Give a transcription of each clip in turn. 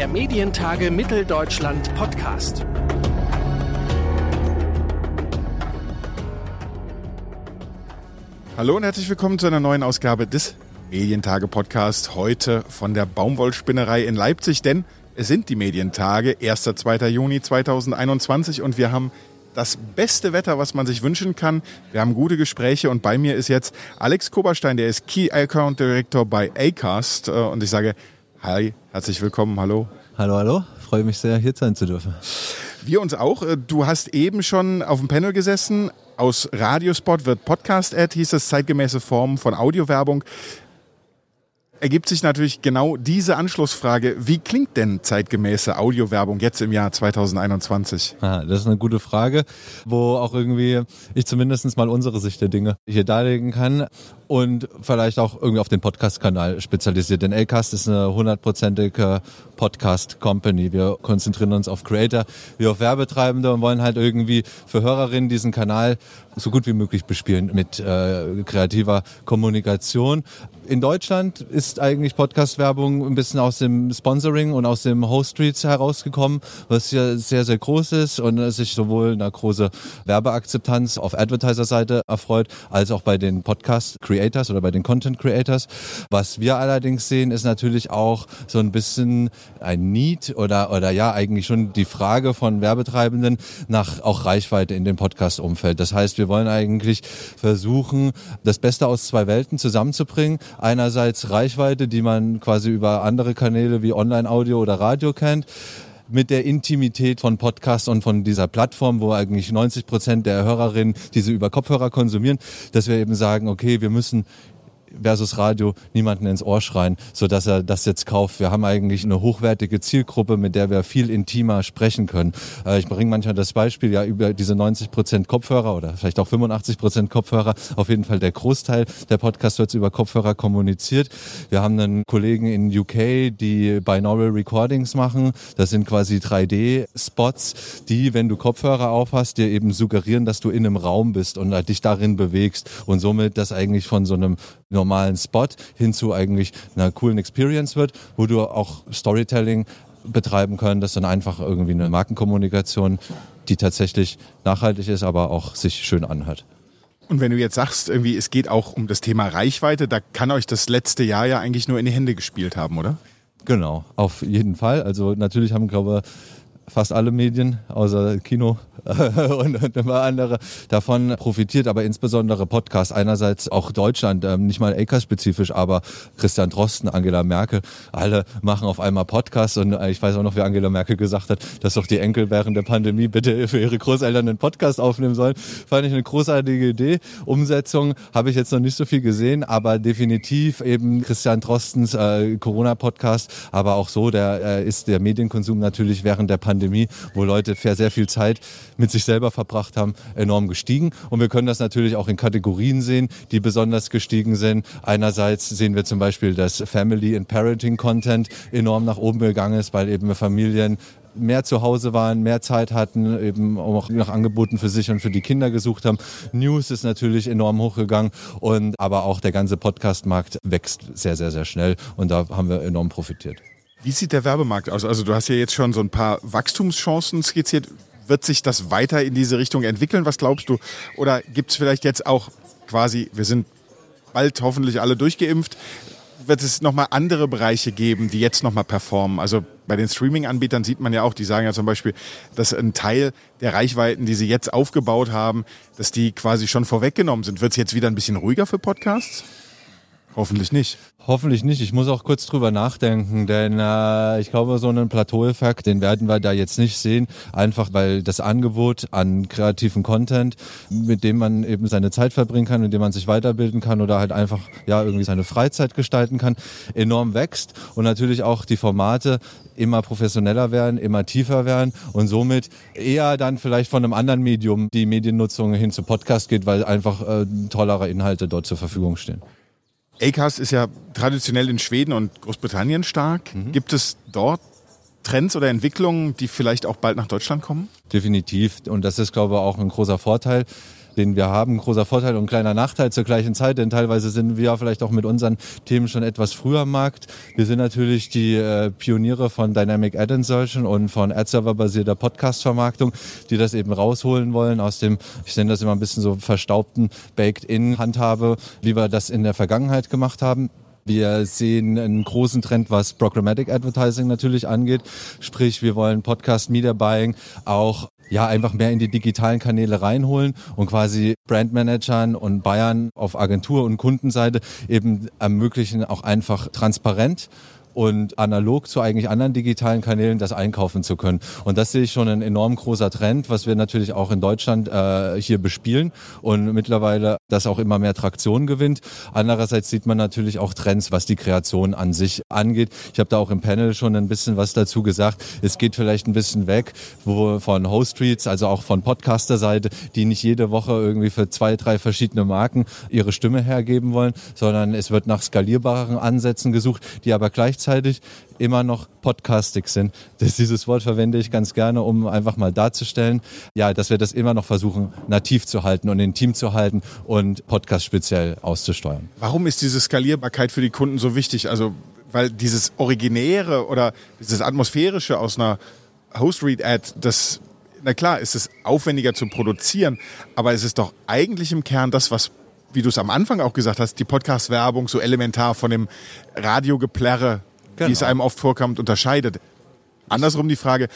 der Medientage Mitteldeutschland Podcast. Hallo und herzlich willkommen zu einer neuen Ausgabe des Medientage Podcast. Heute von der Baumwollspinnerei in Leipzig, denn es sind die Medientage, 1. 2. Juni 2021 und wir haben das beste Wetter, was man sich wünschen kann. Wir haben gute Gespräche und bei mir ist jetzt Alex Koberstein, der ist Key Account Director bei Acast äh, und ich sage Hi, herzlich willkommen, hallo. Hallo, hallo, freue mich sehr, hier sein zu dürfen. Wir uns auch. Äh, du hast eben schon auf dem Panel gesessen. Aus Radiospot wird Podcast-Ad, hieß das zeitgemäße Form von Audiowerbung ergibt sich natürlich genau diese Anschlussfrage. Wie klingt denn zeitgemäße Audiowerbung jetzt im Jahr 2021? Aha, das ist eine gute Frage, wo auch irgendwie ich zumindest mal unsere Sicht der Dinge hier darlegen kann und vielleicht auch irgendwie auf den Podcast-Kanal spezialisiert. Denn Lcast ist eine hundertprozentige Podcast-Company. Wir konzentrieren uns auf Creator wie auf Werbetreibende und wollen halt irgendwie für Hörerinnen diesen Kanal so gut wie möglich bespielen mit äh, kreativer Kommunikation. In Deutschland ist eigentlich Podcast-Werbung ein bisschen aus dem Sponsoring und aus dem Host Streets herausgekommen, was ja sehr, sehr groß ist und sich sowohl eine große Werbeakzeptanz auf Advertiser-Seite erfreut, als auch bei den Podcast-Creators oder bei den Content-Creators. Was wir allerdings sehen, ist natürlich auch so ein bisschen ein Need oder, oder ja, eigentlich schon die Frage von Werbetreibenden nach auch Reichweite in dem Podcast-Umfeld. Das heißt, wir wollen eigentlich versuchen, das Beste aus zwei Welten zusammenzubringen. Einerseits Reichweite, die man quasi über andere Kanäle wie Online-Audio oder Radio kennt mit der Intimität von Podcasts und von dieser Plattform, wo eigentlich 90 Prozent der Hörerinnen diese über Kopfhörer konsumieren, dass wir eben sagen, okay, wir müssen versus Radio niemanden ins Ohr schreien, so dass er das jetzt kauft. Wir haben eigentlich eine hochwertige Zielgruppe, mit der wir viel intimer sprechen können. Äh, ich bringe manchmal das Beispiel ja über diese 90 Prozent Kopfhörer oder vielleicht auch 85 Prozent Kopfhörer. Auf jeden Fall der Großteil der Podcast wird über Kopfhörer kommuniziert. Wir haben einen Kollegen in UK, die Binaural Recordings machen. Das sind quasi 3D-Spots, die, wenn du Kopfhörer aufhast, dir eben suggerieren, dass du in einem Raum bist und dich darin bewegst und somit das eigentlich von so einem normalen Spot hin zu eigentlich einer coolen Experience wird, wo du auch Storytelling betreiben können, das dann einfach irgendwie eine Markenkommunikation, die tatsächlich nachhaltig ist, aber auch sich schön anhört. Und wenn du jetzt sagst, irgendwie, es geht auch um das Thema Reichweite, da kann euch das letzte Jahr ja eigentlich nur in die Hände gespielt haben, oder? Genau, auf jeden Fall. Also natürlich haben, glaube ich, fast alle Medien, außer Kino und, immer andere, davon profitiert, aber insbesondere Podcast. Einerseits auch Deutschland, ähm, nicht mal ACAS-spezifisch, aber Christian Drosten, Angela Merkel, alle machen auf einmal Podcasts und äh, ich weiß auch noch, wie Angela Merkel gesagt hat, dass doch die Enkel während der Pandemie bitte für ihre Großeltern einen Podcast aufnehmen sollen. Fand ich eine großartige Idee. Umsetzung habe ich jetzt noch nicht so viel gesehen, aber definitiv eben Christian Drostens äh, Corona-Podcast, aber auch so, der äh, ist der Medienkonsum natürlich während der Pandemie Pandemie, wo Leute sehr viel Zeit mit sich selber verbracht haben, enorm gestiegen. Und wir können das natürlich auch in Kategorien sehen, die besonders gestiegen sind. Einerseits sehen wir zum Beispiel, dass Family and Parenting Content enorm nach oben gegangen ist, weil eben Familien mehr zu Hause waren, mehr Zeit hatten, eben auch nach Angeboten für sich und für die Kinder gesucht haben. News ist natürlich enorm hochgegangen und aber auch der ganze Podcast-Markt wächst sehr, sehr, sehr schnell und da haben wir enorm profitiert. Wie sieht der Werbemarkt aus? Also du hast ja jetzt schon so ein paar Wachstumschancen skizziert. Wird sich das weiter in diese Richtung entwickeln? Was glaubst du? Oder gibt es vielleicht jetzt auch quasi, wir sind bald hoffentlich alle durchgeimpft, wird es nochmal andere Bereiche geben, die jetzt nochmal performen? Also bei den Streaming-Anbietern sieht man ja auch, die sagen ja zum Beispiel, dass ein Teil der Reichweiten, die sie jetzt aufgebaut haben, dass die quasi schon vorweggenommen sind. Wird es jetzt wieder ein bisschen ruhiger für Podcasts? Hoffentlich nicht. Hoffentlich nicht. Ich muss auch kurz drüber nachdenken, denn äh, ich glaube, so einen Plateaueffekt, den werden wir da jetzt nicht sehen, einfach weil das Angebot an kreativen Content, mit dem man eben seine Zeit verbringen kann, mit dem man sich weiterbilden kann oder halt einfach ja irgendwie seine Freizeit gestalten kann, enorm wächst und natürlich auch die Formate immer professioneller werden, immer tiefer werden und somit eher dann vielleicht von einem anderen Medium die Mediennutzung hin zu Podcast geht, weil einfach äh, tollere Inhalte dort zur Verfügung stehen. Acast ist ja traditionell in Schweden und Großbritannien stark. Mhm. Gibt es dort Trends oder Entwicklungen, die vielleicht auch bald nach Deutschland kommen? Definitiv. Und das ist, glaube ich, auch ein großer Vorteil den wir haben. Großer Vorteil und ein kleiner Nachteil zur gleichen Zeit, denn teilweise sind wir vielleicht auch mit unseren Themen schon etwas früher am Markt. Wir sind natürlich die äh, Pioniere von Dynamic Ad Insertion und von Ad-Server-basierter Podcast-Vermarktung, die das eben rausholen wollen aus dem, ich nenne das immer ein bisschen so verstaubten Baked-In-Handhabe, wie wir das in der Vergangenheit gemacht haben. Wir sehen einen großen Trend, was Programmatic Advertising natürlich angeht. Sprich, wir wollen Podcast Media Buying auch ja einfach mehr in die digitalen Kanäle reinholen und quasi Brandmanagern und Bayern auf Agentur- und Kundenseite eben ermöglichen, auch einfach transparent und analog zu eigentlich anderen digitalen Kanälen das einkaufen zu können. Und das sehe ich schon ein enorm großer Trend, was wir natürlich auch in Deutschland äh, hier bespielen und mittlerweile das auch immer mehr Traktion gewinnt. Andererseits sieht man natürlich auch Trends, was die Kreation an sich angeht. Ich habe da auch im Panel schon ein bisschen was dazu gesagt. Es geht vielleicht ein bisschen weg wo von Host Streets, also auch von Podcaster-Seite, die nicht jede Woche irgendwie für zwei, drei verschiedene Marken ihre Stimme hergeben wollen, sondern es wird nach skalierbaren Ansätzen gesucht, die aber gleichzeitig gleichzeitig immer noch podcastig sind. Das, dieses Wort verwende ich ganz gerne, um einfach mal darzustellen, ja, dass wir das immer noch versuchen, nativ zu halten und intim zu halten und Podcast speziell auszusteuern. Warum ist diese Skalierbarkeit für die Kunden so wichtig? Also, weil dieses Originäre oder dieses Atmosphärische aus einer Host-Read-Ad, das na klar, ist es aufwendiger zu produzieren, aber es ist doch eigentlich im Kern das, was wie du es am Anfang auch gesagt hast, die Podcast-Werbung so elementar von dem Radiogeplärre genau. wie es einem oft vorkommt, unterscheidet. Andersrum die Frage,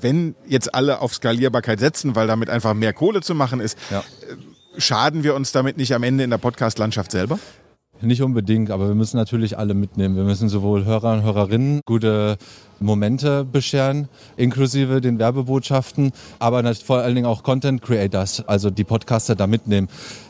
wenn jetzt alle auf Skalierbarkeit setzen, weil damit einfach mehr Kohle zu machen ist, ja. Äh, schaden wir uns damit nicht am Ende in der Podcast-Landschaft selber? Nicht unbedingt, aber wir müssen natürlich alle mitnehmen. Wir müssen sowohl Hörer und Hörerinnen gute Momente bescheren, inklusive den Werbebotschaften, aber vor allen Dingen auch Content Creators, also die Podcaster da mitnehmen.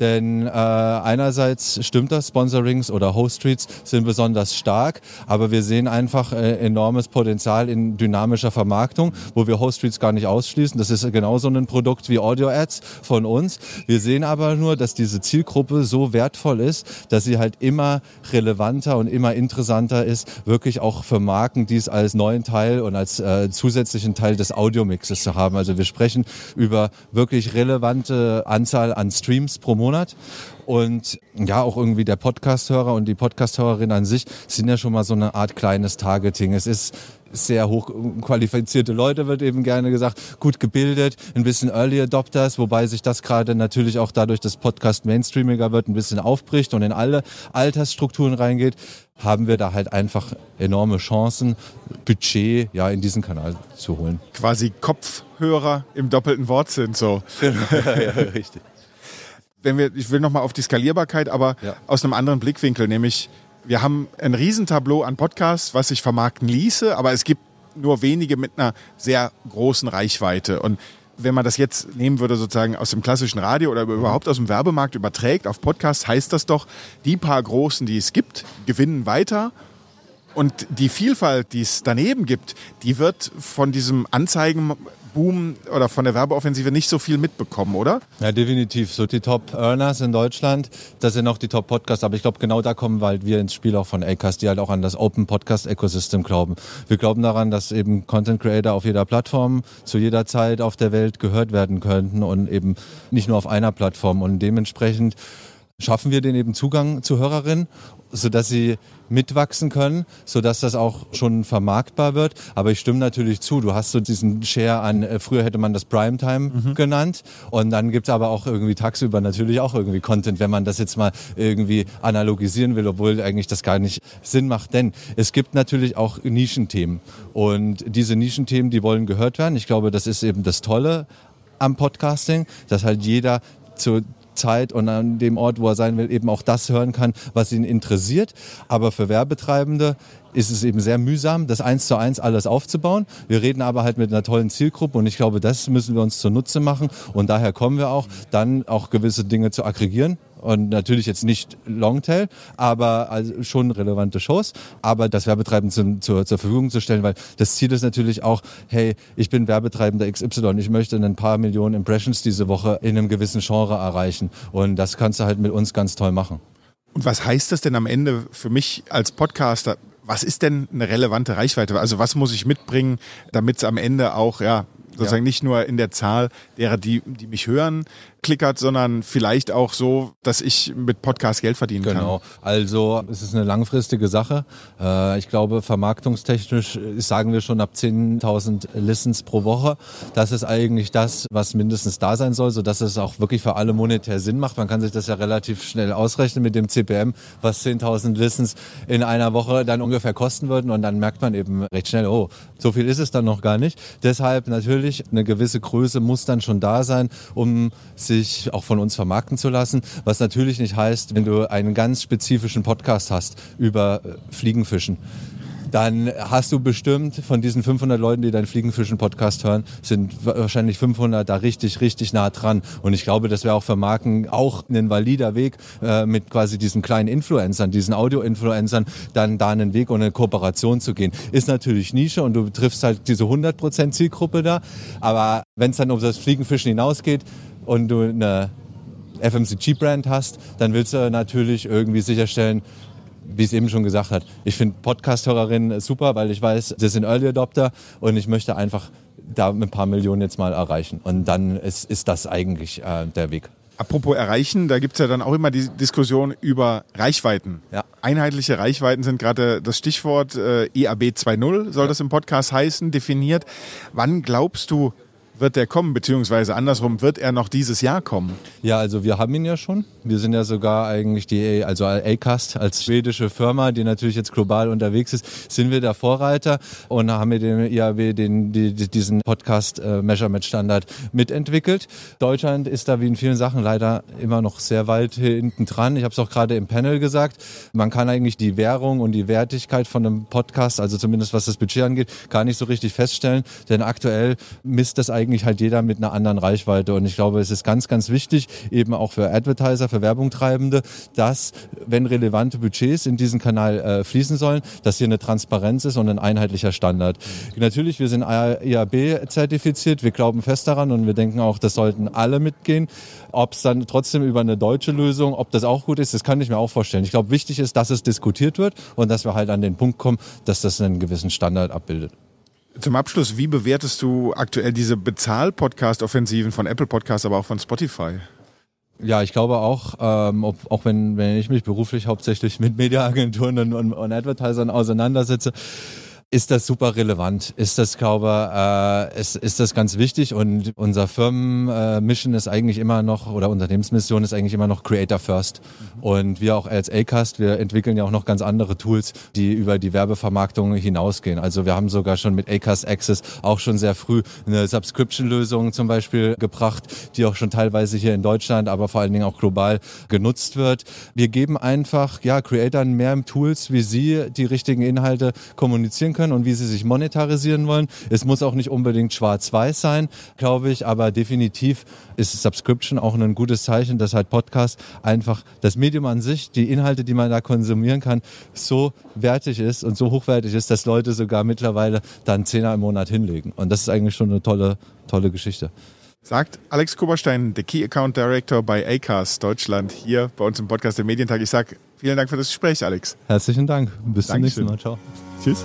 Denn äh, einerseits stimmt das, Sponsorings oder Host Streets sind besonders stark, aber wir sehen einfach äh, enormes Potenzial in dynamischer Vermarktung, wo wir Host Streets gar nicht ausschließen. Das ist genauso ein Produkt wie Audio Ads von uns. Wir sehen aber nur, dass diese Zielgruppe so wertvoll ist, dass sie halt immer relevanter und immer interessanter ist, wirklich auch für Marken, die es als neu neuen Teil und als äh, zusätzlichen Teil des Audiomixes zu haben. Also wir sprechen über wirklich relevante Anzahl an Streams pro Monat und ja, auch irgendwie der Podcasthörer und die Podcasthörerin an sich sind ja schon mal so eine Art kleines Targeting. Es ist sehr hochqualifizierte Leute, wird eben gerne gesagt, gut gebildet, ein bisschen Early Adopters, wobei sich das gerade natürlich auch dadurch, dass Podcast mainstreamiger wird, ein bisschen aufbricht und in alle Altersstrukturen reingeht, haben wir da halt einfach enorme Chancen, Budget ja in diesen Kanal zu holen. Quasi Kopfhörer im doppelten Wortsinn so. Genau. ja, ja, richtig. Wenn wir, ich will nochmal auf die Skalierbarkeit, aber ja. aus einem anderen Blickwinkel, nämlich wir haben ein Riesentableau an Podcasts, was sich vermarkten ließe, aber es gibt nur wenige mit einer sehr großen Reichweite. Und wenn man das jetzt nehmen würde, sozusagen aus dem klassischen Radio oder überhaupt aus dem Werbemarkt überträgt auf Podcasts, heißt das doch, die paar Großen, die es gibt, gewinnen weiter und die Vielfalt, die es daneben gibt, die wird von diesem Anzeigenboom oder von der Werbeoffensive nicht so viel mitbekommen, oder? Ja, definitiv. So die Top-Earners in Deutschland, das sind auch die Top-Podcasts. Aber ich glaube, genau da kommen halt wir ins Spiel auch von Acast, die halt auch an das Open-Podcast-Ecosystem glauben. Wir glauben daran, dass eben Content-Creator auf jeder Plattform zu jeder Zeit auf der Welt gehört werden könnten und eben nicht nur auf einer Plattform. Und dementsprechend schaffen wir den eben Zugang zu Hörerinnen, sodass sie mitwachsen können, sodass das auch schon vermarktbar wird. Aber ich stimme natürlich zu, du hast so diesen Share an, äh, früher hätte man das Primetime mhm. genannt und dann gibt's aber auch irgendwie tagsüber natürlich auch irgendwie Content, wenn man das jetzt mal irgendwie analogisieren will, obwohl eigentlich das gar nicht Sinn macht. Denn es gibt natürlich auch Nischenthemen und diese Nischenthemen, die wollen gehört werden. Ich glaube, das ist eben das Tolle am Podcasting, dass halt jeder zu Zeit und an dem Ort, wo er sein will, eben auch das hören kann, was ihn interessiert. Aber für Werbetreibende ist es eben sehr mühsam, das eins zu eins alles aufzubauen. Wir reden aber halt mit einer tollen Zielgruppe und ich glaube, das müssen wir uns zunutze machen und daher kommen wir auch, dann auch gewisse Dinge zu aggregieren und natürlich jetzt nicht Longtail, aber also schon relevante Shows, aber das Werbetreibend zum, zur, zur Verfügung zu stellen, weil das Ziel ist natürlich auch, hey, ich bin Werbetreibender XY, ich möchte ein paar Millionen Impressions diese Woche in einem gewissen Genre erreichen und das kannst du halt mit uns ganz toll machen. Und was heißt das denn am Ende für mich als Podcaster? Was ist denn eine relevante Reichweite? Also was muss ich mitbringen, damit es am Ende auch ja, Sozusagen ja. nicht nur in der Zahl derer, die, die mich hören, klickert, sondern vielleicht auch so, dass ich mit Podcast Geld verdienen genau. kann. Genau. Also es ist eine langfristige Sache. Äh, ich glaube, vermarktungstechnisch sagen wir schon ab 10.000 Listens pro Woche. Das ist eigentlich das, was mindestens da sein soll, sodass es auch wirklich für alle monetär Sinn macht. Man kann sich das ja relativ schnell ausrechnen mit dem CPM, was 10.000 Listens in einer Woche dann ungefähr kosten würden. Und dann merkt man eben recht schnell, oh, so viel ist es dann noch gar nicht. Deshalb natürlich eine gewisse Größe muss dann schon da sein, um sich sich auch von uns vermarkten zu lassen. Was natürlich nicht heißt, wenn du einen ganz spezifischen Podcast hast über äh, Fliegenfischen, dann hast du bestimmt von diesen 500 Leuten, die deinen Fliegenfischen-Podcast hören, sind wahrscheinlich 500 da richtig, richtig nah dran. Und ich glaube, das wäre auch für Marken auch ein valider Weg, äh, mit quasi diesen kleinen Influencern, diesen Audio-Influencern, dann da einen Weg und eine Kooperation zu gehen. Ist natürlich Nische und du triffst halt diese 100% Zielgruppe da. Aber wenn es dann um das Fliegenfischen hinausgeht, und du eine FMCG-Brand hast, dann willst du natürlich irgendwie sicherstellen, wie es eben schon gesagt hat, ich finde Podcast-Hörerinnen super, weil ich weiß, sie sind Early Adopter und ich möchte einfach da mit ein paar Millionen jetzt mal erreichen. Und dann ist, ist das eigentlich äh, der Weg. Apropos erreichen, da gibt es ja dann auch immer die Diskussion über Reichweiten. Ja. Einheitliche Reichweiten sind gerade das Stichwort äh, IAB e 2.0, soll ja. das im Podcast heißen, definiert. Wann glaubst du, wird der kommen, beziehungsweise andersrum, wird er noch dieses Jahr kommen? Ja, also wir haben ihn ja schon. Wir sind ja sogar eigentlich die, also Acast als schwedische Firma, die natürlich jetzt global unterwegs ist, sind wir der Vorreiter und haben mit dem IAB den, die, diesen Podcast äh, Measurement Standard mitentwickelt. Deutschland ist da wie in vielen Sachen leider immer noch sehr weit hinten dran. Ich habe es auch gerade im Panel gesagt. Man kann eigentlich die Währung und die Wertigkeit von einem Podcast, also zumindest was das Budget angeht, gar nicht so richtig feststellen, denn aktuell misst das eigentlich eigentlich halt jeder mit einer anderen Reichweite. Und ich glaube, es ist ganz, ganz wichtig, eben auch für Advertiser, für Werbungtreibende, dass, wenn relevante Budgets in diesen Kanal äh, fließen sollen, dass hier eine Transparenz ist und ein einheitlicher Standard. Natürlich, wir sind IAB zertifiziert, wir glauben fest daran und wir denken auch, das sollten alle mitgehen. Ob es dann trotzdem über eine deutsche Lösung, ob das auch gut ist, das kann ich mir auch vorstellen. Ich glaube, wichtig ist, dass es diskutiert wird und dass wir halt an den Punkt kommen, dass das einen gewissen Standard abbildet. Zum Abschluss, wie bewertest du aktuell diese Bezahl-Podcast-Offensiven von Apple Podcasts, aber auch von Spotify? Ja, ich glaube auch, ähm, ob, auch wenn, wenn ich mich beruflich hauptsächlich mit Mediaagenturen und, und, und Advertisern auseinandersetze, ist das super relevant. Ist das, glaube äh, ist, ist das ganz wichtig und unser Firmenmission äh, ist eigentlich immer noch oder Unternehmensmission ist eigentlich immer noch Creator First. Mhm. Und wir auch als Acast, wir entwickeln ja auch noch ganz andere Tools, die über die Werbevermarktung hinausgehen. Also wir haben sogar schon mit Acast Access auch schon sehr früh eine Subscription-Lösung zum Beispiel gebracht, die auch schon teilweise hier in Deutschland, aber vor allen Dingen auch global genutzt wird. Wir geben einfach ja Creatoren mehr Tools, wie sie die richtigen Inhalte kommunizieren können können und wie sie sich monetarisieren wollen. Es muss auch nicht unbedingt schwarz-weiß sein, glaube ich, aber definitiv ist Subscription auch ein gutes Zeichen, dass halt Podcast einfach das Medium an sich, die Inhalte, die man da konsumieren kann, so wertig ist und so hochwertig ist, dass Leute sogar mittlerweile dann Zehner im Monat hinlegen. Und das ist eigentlich schon eine tolle, tolle Geschichte. Sagt Alex Kuberstein, der Key Account Director bei ACAS Deutschland, hier bei uns im Podcast der Medientag. Ich sage vielen Dank für das Gespräch, Alex. Herzlichen Dank. Bis Dankeschön. zum nächsten Mal. Ciao. Tschüss.